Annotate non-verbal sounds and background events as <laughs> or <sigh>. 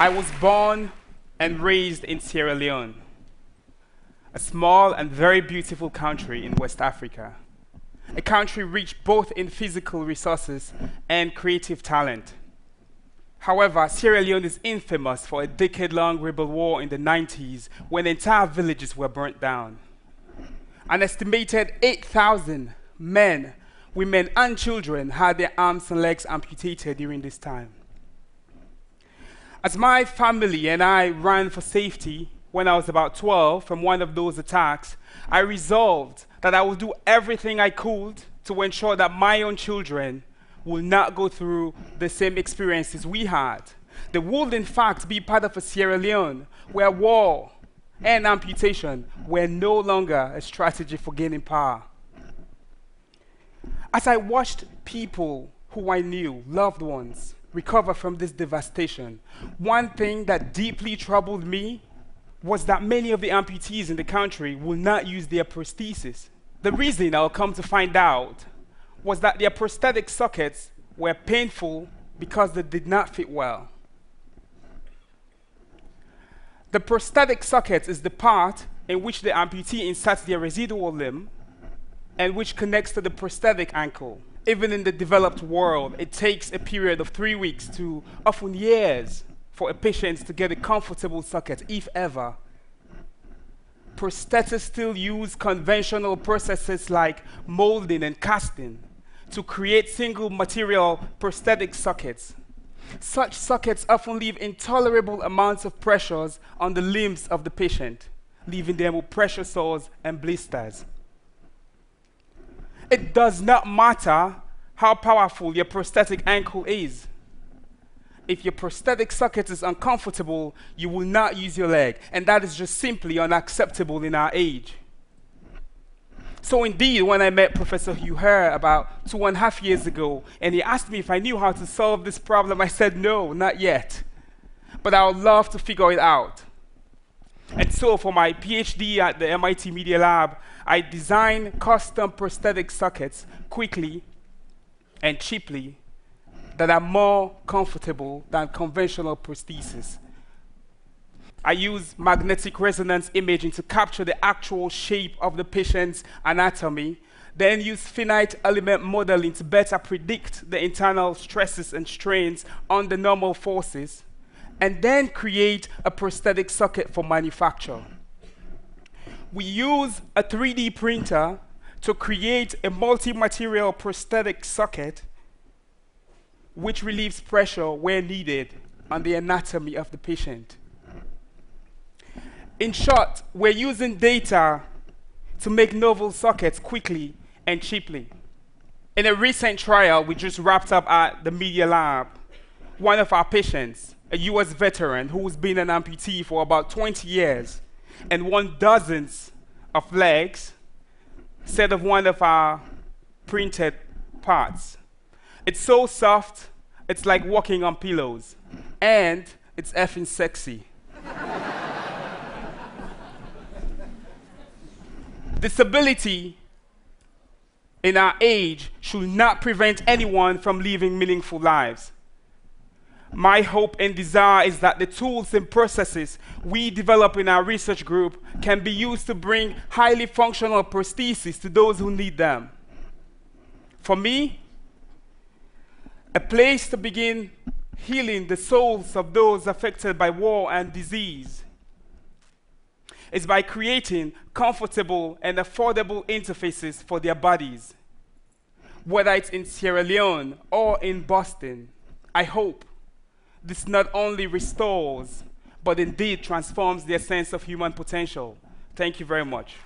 I was born and raised in Sierra Leone, a small and very beautiful country in West Africa, a country rich both in physical resources and creative talent. However, Sierra Leone is infamous for a decade long rebel war in the 90s when entire villages were burnt down. An estimated 8,000 men, women, and children had their arms and legs amputated during this time. As my family and I ran for safety when I was about 12 from one of those attacks, I resolved that I would do everything I could to ensure that my own children will not go through the same experiences we had. They would, in fact, be part of a Sierra Leone where war and amputation were no longer a strategy for gaining power. As I watched people who I knew, loved ones, recover from this devastation, one thing that deeply troubled me was that many of the amputees in the country will not use their prosthesis. The reason I'll come to find out was that their prosthetic sockets were painful because they did not fit well. The prosthetic socket is the part in which the amputee inserts their residual limb and which connects to the prosthetic ankle. Even in the developed world, it takes a period of three weeks to often years for a patient to get a comfortable socket, if ever. Prosthetists still use conventional processes like molding and casting to create single material prosthetic sockets. Such sockets often leave intolerable amounts of pressures on the limbs of the patient, leaving them with pressure sores and blisters. It does not matter how powerful your prosthetic ankle is. If your prosthetic socket is uncomfortable, you will not use your leg, and that is just simply unacceptable in our age. So, indeed, when I met Professor Hugh Herr about two and a half years ago, and he asked me if I knew how to solve this problem, I said, no, not yet. But I would love to figure it out. So, for my PhD at the MIT Media Lab, I designed custom prosthetic sockets quickly and cheaply that are more comfortable than conventional prostheses. I use magnetic resonance imaging to capture the actual shape of the patient's anatomy, then use finite element modeling to better predict the internal stresses and strains on the normal forces, and then create a prosthetic socket for manufacture. We use a 3D printer to create a multi-material prosthetic socket which relieves pressure where needed on the anatomy of the patient. In short, we're using data to make novel sockets quickly and cheaply. In a recent trial we just wrapped up at the Media Lab, one of our patients, a US veteran who's been an amputee for about 20 years and won dozens of legs, said of one of our printed parts. It's so soft, it's like walking on pillows. And it's effing sexy. <laughs> Disability in our age should not prevent anyone from living meaningful lives. My hope and desire is that the tools and processes we develop in our research group can be used to bring highly functional prostheses to those who need them. For me, a place to begin healing the souls of those affected by war and disease is by creating comfortable and affordable interfaces for their bodies. Whether it's in Sierra Leone or in Boston, I hope this not only restores, but indeed transforms their sense of human potential. Thank you very much.